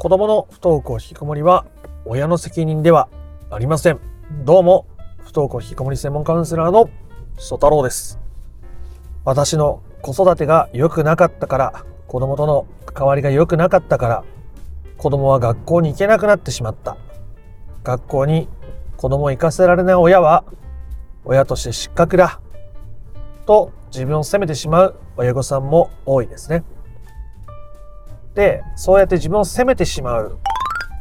子供の不登校引きこもりは親の責任ではありません。どうも、不登校引きこもり専門カウンセラーの曽太郎です。私の子育てが良くなかったから、子供との関わりが良くなかったから、子供は学校に行けなくなってしまった。学校に子供を行かせられない親は、親として失格だ。と自分を責めてしまう親御さんも多いですね。で、そうやって自分を責めてしまう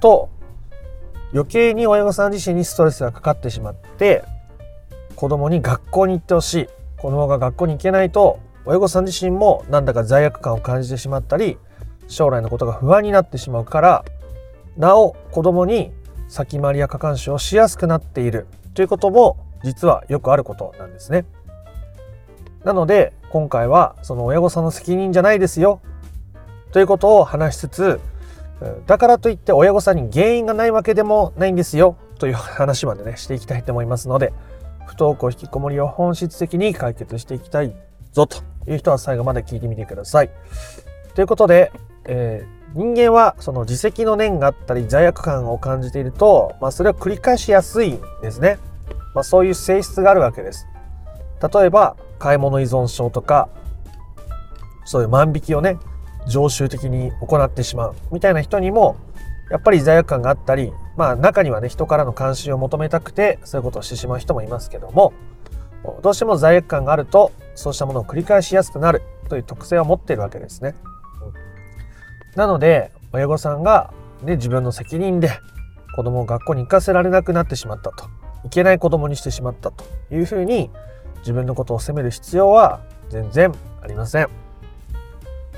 と、余計に親御さん自身にストレスがかかってしまって、子供に学校に行ってほしい。子供が学校に行けないと、親御さん自身もなんだか罪悪感を感じてしまったり、将来のことが不安になってしまうから、なお子供に先回りや過干渉をしやすくなっているということも実はよくあることなんですね。なので今回はその親御さんの責任じゃないですよということを話しつつだからといって親御さんに原因がないわけでもないんですよという話までねしていきたいと思いますので不登校引きこもりを本質的に解決していきたいぞという人は最後まで聞いてみてください。ということで、えー、人間はその自責の念があったり罪悪感を感じていると、まあ、それを繰り返しやすいんですね。まあ、そういう性質があるわけです。例えば買い物依存症とかそういう万引きをね常習的に行ってしまうみたいな人にもやっぱり罪悪感があったりまあ中にはね人からの関心を求めたくてそういうことをしてしまう人もいますけどもどうしても罪悪感があるとそうしたものを繰り返しやすくなるという特性を持っているわけですね。なので親御さんが、ね、自分の責任で子供を学校に行かせられなくなってしまったといけない子供にしてしまったというふうに自分のことを責める必要は全然ありません。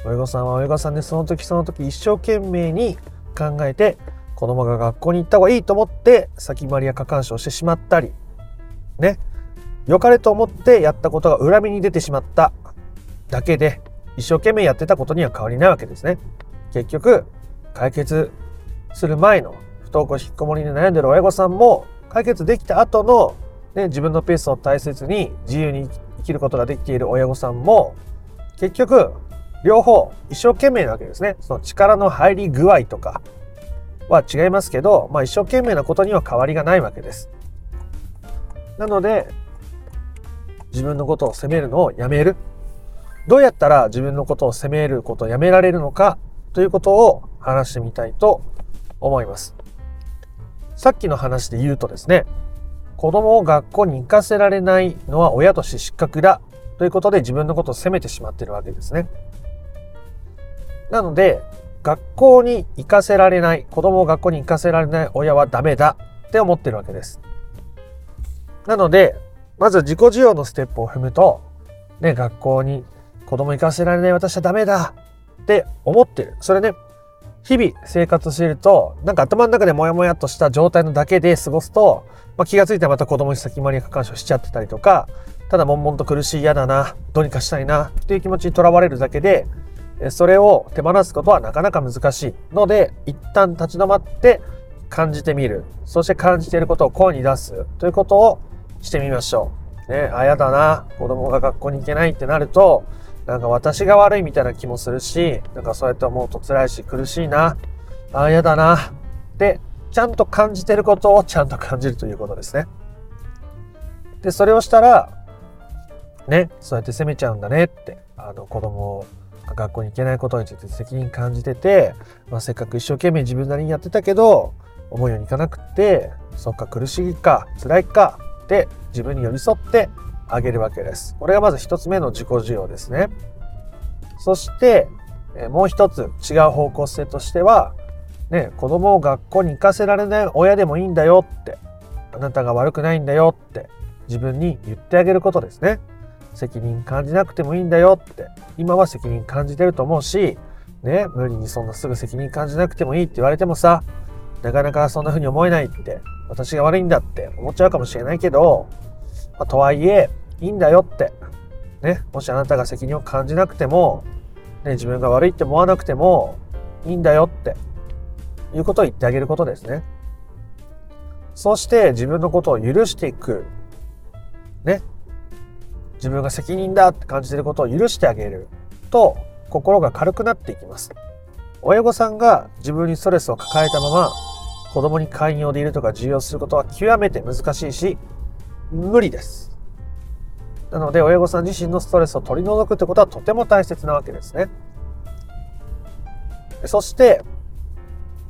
親御さんは親御さんでその時その時一生懸命に考えて子供が学校に行った方がいいと思って先回りや過干渉してしまったりね良かれと思ってやったことが恨みに出てしまっただけで一生懸命やってたことには変わりないわけですね。結局解決する前の不登校引きこもりに悩んでる親御さんも解決できた後のね、自分のペースを大切に自由に生きることができている親御さんも結局両方一生懸命なわけですね。その力の入り具合とかは違いますけど、まあ、一生懸命なことには変わりがないわけです。なので自分のことを責めるのをやめる。どうやったら自分のことを責めることをやめられるのかということを話してみたいと思います。さっきの話で言うとですね、子供を学校に行かせられないのは親として失格だということで自分のことを責めてしまっているわけですね。なので、学校に行かせられない、子供を学校に行かせられない親はダメだって思ってるわけです。なので、まず自己需要のステップを踏むと、ね、学校に子供行かせられない私はダメだって思ってる。それね、日々生活していると、なんか頭の中でモヤモヤっとした状態のだけで過ごすと、まあ、気がついたらまた子供に先回り過干渉しちゃってたりとか、ただ悶々と苦しい嫌だな、どうにかしたいなっていう気持ちにとらわれるだけで、それを手放すことはなかなか難しいので、一旦立ち止まって感じてみる。そして感じていることを声に出すということをしてみましょう。ね、あ、やだな、子供が学校に行けないってなると、なんか私が悪いみたいな気もするし、なんかそうやって思うと辛いし苦しいな、あ、やだな、ってちゃんと感じてることをちゃんと感じるということですね。で、それをしたら、ね、そうやって責めちゃうんだねって、あの子供が学校に行けないことについて責任感じてて、まあ、せっかく一生懸命自分なりにやってたけど、思うようにいかなくって、そっか苦しいか辛いかって自分に寄り添ってあげるわけです。これがまず一つ目の自己需要ですね。そして、もう一つ違う方向性としては、ね、子供を学校に行かせられない親でもいいんだよって、あなたが悪くないんだよって自分に言ってあげることですね。責任感じなくてもいいんだよって、今は責任感じてると思うし、ね、無理にそんなすぐ責任感じなくてもいいって言われてもさ、なかなかそんな風に思えないって、私が悪いんだって思っちゃうかもしれないけど、まあ、とはいえ、いいんだよって。ね、もしあなたが責任を感じなくても、ね、自分が悪いって思わなくてもいいんだよっていうことを言ってあげることですね。そして自分のことを許していく。ね。自分が責任だって感じてることを許してあげると心が軽くなっていきます。親御さんが自分にストレスを抱えたまま子供に寛容でいるとか重要することは極めて難しいし無理です。なので親御さん自身のストレスを取り除くってことはとても大切なわけですね。そして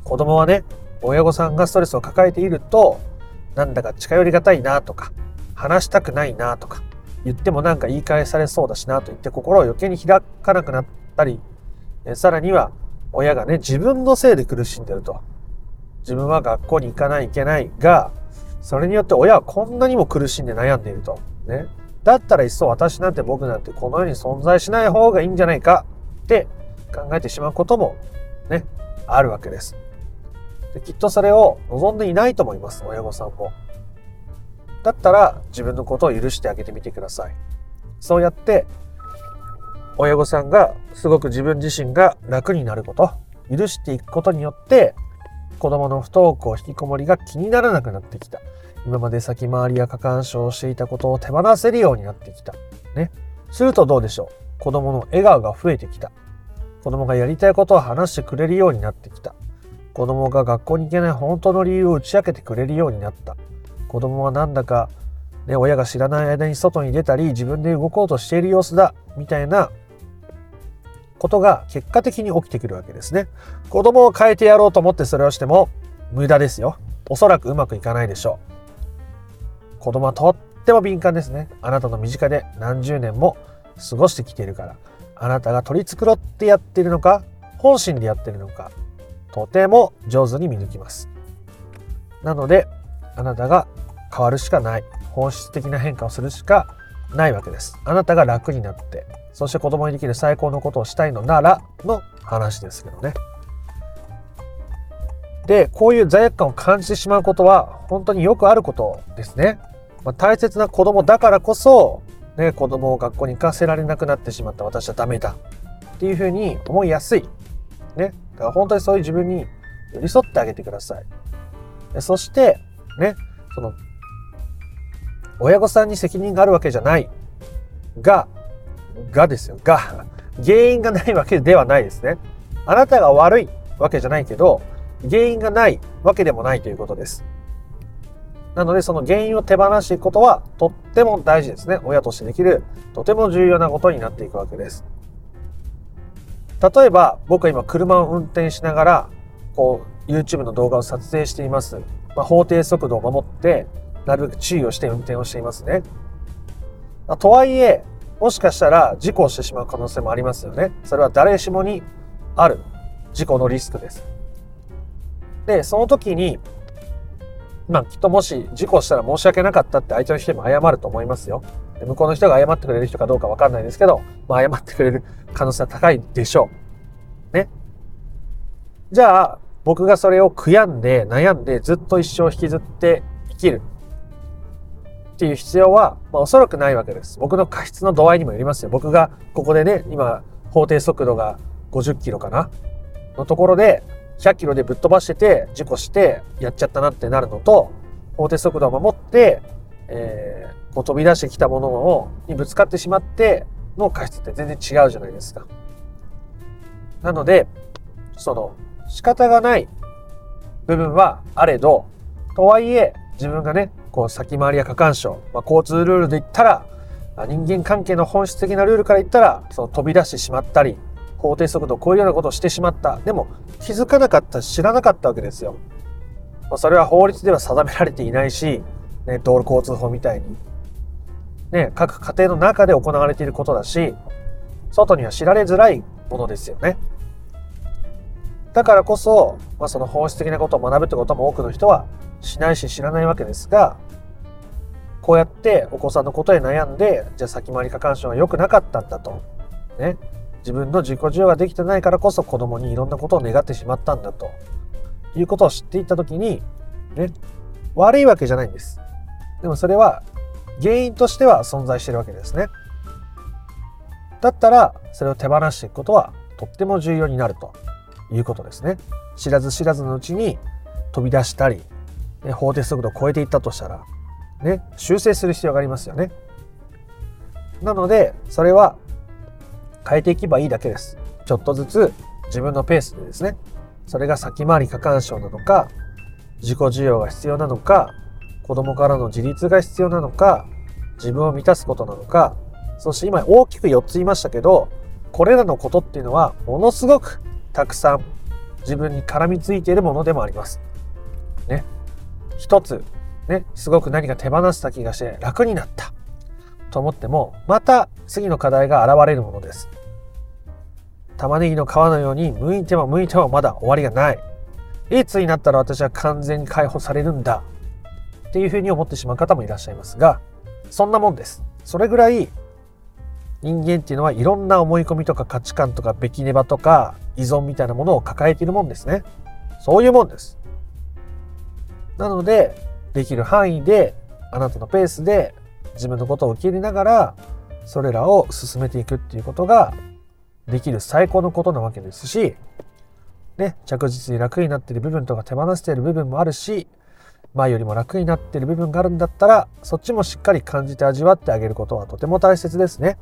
子供はね親御さんがストレスを抱えているとなんだか近寄りがたいなとか話したくないなとか言ってもなんか言い返されそうだしなと言って心を余計に開かなくなったりさらには親がね自分のせいで苦しんでると。自分は学校に行かないといけないがそれによって親はこんなにも苦しんで悩んでいると。ね。だったらいっそ私なんて僕なんてこの世に存在しない方がいいんじゃないかって考えてしまうこともねあるわけです。できっとそれを望んでいないと思います親御さんも。だったら自分のことを許してあげてみてください。そうやって親御さんがすごく自分自身が楽になること許していくことによって子供の不登校引きこもりが気にならなくなってきた。今まで先回りや過干渉をしていたことを手放せるようになってきた。ね。するとどうでしょう？子供の笑顔が増えてきた。子供がやりたいことを話してくれるようになってきた。子供が学校に行けない本当の理由を打ち明けてくれるようになった。子供はなんだか、ね、親が知らない間に外に出たり自分で動こうとしている様子だみたいなことが結果的に起きてくるわけですね。子供を変えてやろうと思ってそれをしても無駄ですよ。おそらくうまくいかないでしょう。子供はとっても敏感ですね。あなたの身近で何十年も過ごしてきているから。あなたが取り繕ってやってるのか本心でやってるのかとても上手に見抜きます。なのであなたが変わるしかない。本質的な変化をするしかないわけです。あなたが楽になってそして子供にできる最高のことをしたいのならの話ですけどね。でこういう罪悪感を感じてしまうことは本当によくあることですね、まあ、大切な子供だからこそ、ね、子供を学校に行かせられなくなってしまった私はダメだっていうふうに思いやすい。ね。だから本当にそういう自分に寄り添ってあげてください。そして、ね、その、親御さんに責任があるわけじゃないが、がですよ。が、原因がないわけではないですね。あなたが悪いわけじゃないけど、原因がないわけでもないということです。なので、その原因を手放していくことはとっても大事ですね。親としてできるとても重要なことになっていくわけです。例えば僕は今車を運転しながらこう YouTube の動画を撮影しています、まあ、法定速度を守ってなるべく注意をして運転をしていますね。とはいえもしかしたら事故をしてしまう可能性もありますよね。それは誰しもにある事故のリスクです。でその時にまあきっともし事故したら申し訳なかったって相手の人にも謝ると思いますよ。向こうの人が謝ってくれる人かどうかわかんないですけど、まあ、謝ってくれる可能性は高いでしょう。ね。じゃあ、僕がそれを悔やんで、悩んで、ずっと一生引きずって生きる。っていう必要は、まあ、おそらくないわけです。僕の過失の度合いにもよりますよ。僕がここでね、今、法定速度が50キロかな？のところで、100キロでぶっ飛ばしてて、事故してやっちゃったなってなるのと、法定速度を守って、えー、こう飛び出してきたものをにぶつかってしまっての過失って全然違うじゃないですか。なので、その仕方がない部分はあれど、とはいえ自分がね、こう先回りや過干渉、まあ、交通ルールで言ったら、人間関係の本質的なルールから言ったら、その飛び出してしまったり、法定速度を超えるようなことをしてしまった。でも気づかなかった、知らなかったわけですよ。まあ、それは法律では定められていないし、ね、道路交通法みたいに、ね、各家庭の中で行われていることだし、外には知られづらいものですよね。だからこそ、まあ、その本質的なことを学ぶってことも多くの人はしないし知らないわけですが、こうやってお子さんのことへ悩んで、じゃあ先回り過干渉は良くなかったんだと。ね。自分の自己需要ができてないからこそ子供にいろんなことを願ってしまったんだと。いうことを知っていったときに、ね、悪いわけじゃないんです。でもそれは原因としては存在してるわけですね。だったらそれを手放していくことはとっても重要になるということですね。知らず知らずのうちに飛び出したり、法定速度を超えていったとしたら、ね、修正する必要がありますよね。なのでそれは変えていけばいいだけです。ちょっとずつ自分のペースでですね、それが先回り過干渉なのか、自己需要が必要なのか、子供からの自立が必要なのか、自分を満たすことなのか、そして今大きく4つ言いましたけど、これらのことっていうのはものすごくたくさん自分に絡みついているものでもあります。ね。一つ、ね、すごく何か手放した気がして楽になったと思っても、また次の課題が現れるものです。玉ねぎの皮のように剥いても剥いてもまだ終わりがない。いつになったら私は完全に解放されるんだっていうふうに思ってしまう方もいらっしゃいますが、そんなもんです。それぐらい人間っていうのはいろんな思い込みとか価値観とかべきねばとか依存みたいなものを抱えているもんですね。そういうもんです。なので、できる範囲で、あなたのペースで自分のことを受け入れながら、それらを進めていくっていうことができる最高のことなわけですし、ね、着実に楽になっている部分とか手放している部分もあるし、前よりも楽になっている部分があるんだったら、そっちもしっかり感じて味わってあげることはとても大切ですね。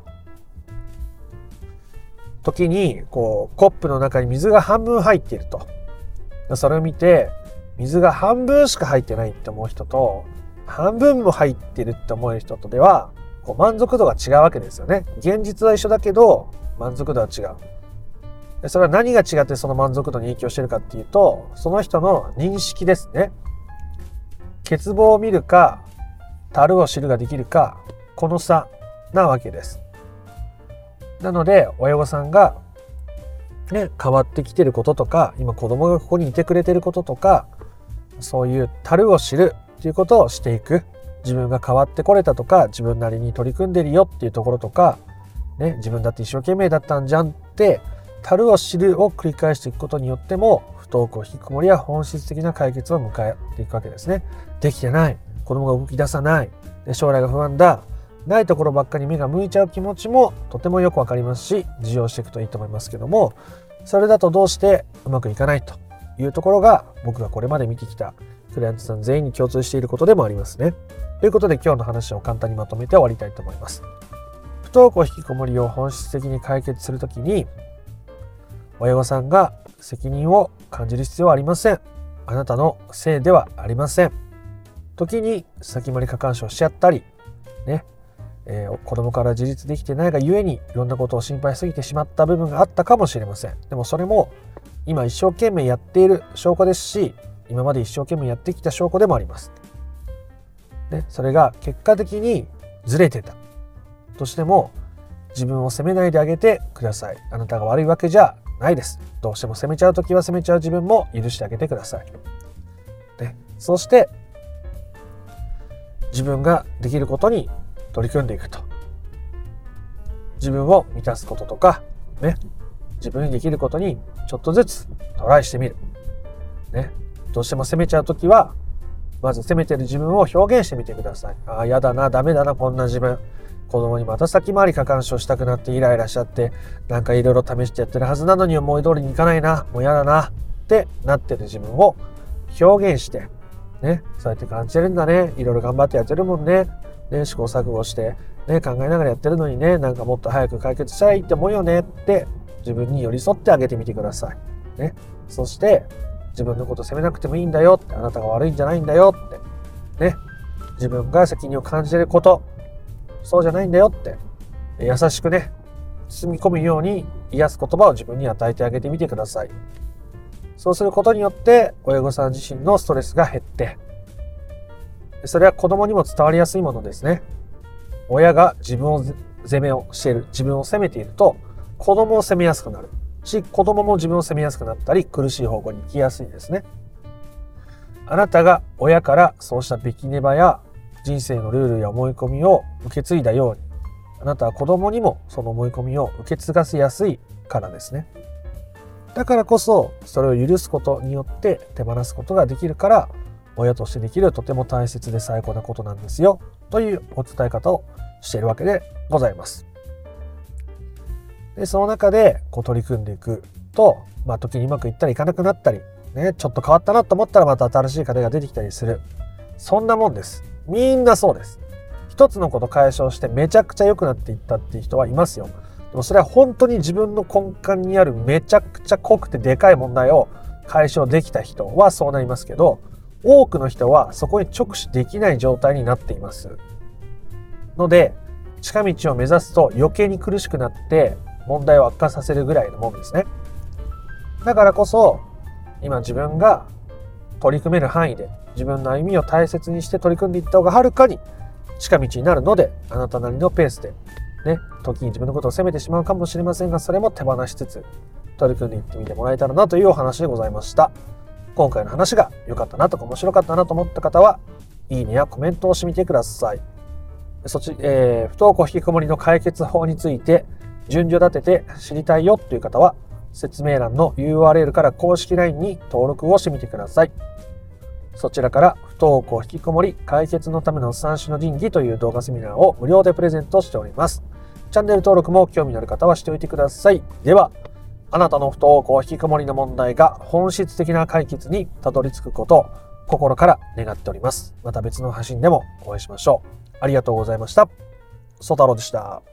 時に、こう、コップの中に水が半分入っていると。それを見て、水が半分しか入ってないって思う人と、半分も入ってるって思える人とでは、こう満足度が違うわけですよね。現実は一緒だけど、満足度は違う。それは何が違ってその満足度に影響してるかっていうと、その人の認識ですね。欠乏を見るか、樽を知るができるか、この差なわけです。なので、親御さんが、ね、変わってきてることとか、今子供がここにいてくれてることとか、そういう樽を知るっていうことをしていく。自分が変わってこれたとか、自分なりに取り組んでるよっていうところとか、ね、自分だって一生懸命だったんじゃんって、樽を知るを繰り返していくことによっても、不登校、引きこもりは本質的な解決を迎えていくわけですね。できてない。子供が動き出さない。で将来が不安だ。ないところばっかり目が向いちゃう気持ちもとてもよくわかりますし、受容していくといいと思いますけども、それだとどうしてうまくいかないというところが僕がこれまで見てきたクライアントさん全員に共通していることでもありますね。ということで今日の話を簡単にまとめて終わりたいと思います。不登校引きこもりを本質的に解決するときに、親御さんが責任を感じる必要はありません。あなたのせいではありません。時に先回り過干渉しちゃったり、ね、えー、子供から自立できてないがゆえにいろんなことを心配しすぎてしまった部分があったかもしれません。でもそれも今一生懸命やっている証拠ですし、今まで一生懸命やってきた証拠でもあります。ね、それが結果的にずれてたとしても自分を責めないであげてください。あなたが悪いわけじゃないです。どうしても責めちゃう時は責めちゃう自分も許してあげてください。ね、そして自分ができることに取り組んでいくと。自分を満たすこととか、ね、自分にできることにちょっとずつトライしてみる。ね、どうしても責めちゃうときは、まず責めてる自分を表現してみてください。ああ、やだな、ダメだな、こんな自分。子供にまた先回り過干渉したくなってイライラしちゃって、なんかいろいろ試してやってるはずなのに思い通りにいかないな、もうやだな、ってなってる自分を表現して、ね、そうやって感じてるんだね。いろいろ頑張ってやってるもんね。ね、試行錯誤して、ね、考えながらやってるのにね、なんかもっと早く解決したらいいって思うよねって自分に寄り添ってあげてみてください。ね。そして、自分のこと責めなくてもいいんだよって、あなたが悪いんじゃないんだよって、ね。自分が責任を感じてること、そうじゃないんだよって、優しくね、包み込むように癒す言葉を自分に与えてあげてみてください。そうすることによって、親御さん自身のストレスが減って、それは子供にも伝わりやすいものですね。親が自分を責めをしている、自分を責めていると、子供を責めやすくなるし、子供も自分を責めやすくなったり、苦しい方向に行きやすいですね。あなたが親からそうしたべきねばや人生のルールや思い込みを受け継いだように、あなたは子供にもその思い込みを受け継がせやすいからですね。だからこそ、それを許すことによって手放すことができるから、親としてできるとても大切で最高なことなんですよというお伝え方をしているわけでございます。でその中でこう取り組んでいくと、まあ、時にうまくいったりいかなくなったり、ね、ちょっと変わったなと思ったらまた新しい課題が出てきたりする。そんなもんです。みんなそうです。一つのこと解消してめちゃくちゃ良くなっていったっていう人はいますよ。でもそれは本当に自分の根幹にあるめちゃくちゃ濃くてでかい問題を解消できた人はそうなりますけど、多くの人はそこに直視できない状態になっています。ので、近道を目指すと余計に苦しくなって問題を悪化させるぐらいのもんですね。だからこそ、今自分が取り組める範囲で自分の歩みを大切にして取り組んでいった方がはるかに近道になるので、あなたなりのペースで、ね、時に自分のことを責めてしまうかもしれませんが、それも手放しつつ、取り組んでいってみてもらえたらなというお話でございました。今回の話が良かったなとか面白かったなと思った方は、いいねやコメントをしてみてください。そち、えー、不登校引きこもりの解決法について、順序立てて知りたいよという方は、説明欄の URL から公式 LINE に登録をしてみてください。そちらから不登校引きこもり解決のための三種の神器という動画セミナーを無料でプレゼントしております。チャンネル登録も興味のある方はしておいてください。では、あなたの不登校引きこもりの問題が本質的な解決にたどり着くことを心から願っております。また別の配信でもお会いしましょう。ありがとうございました。ソ太郎でした。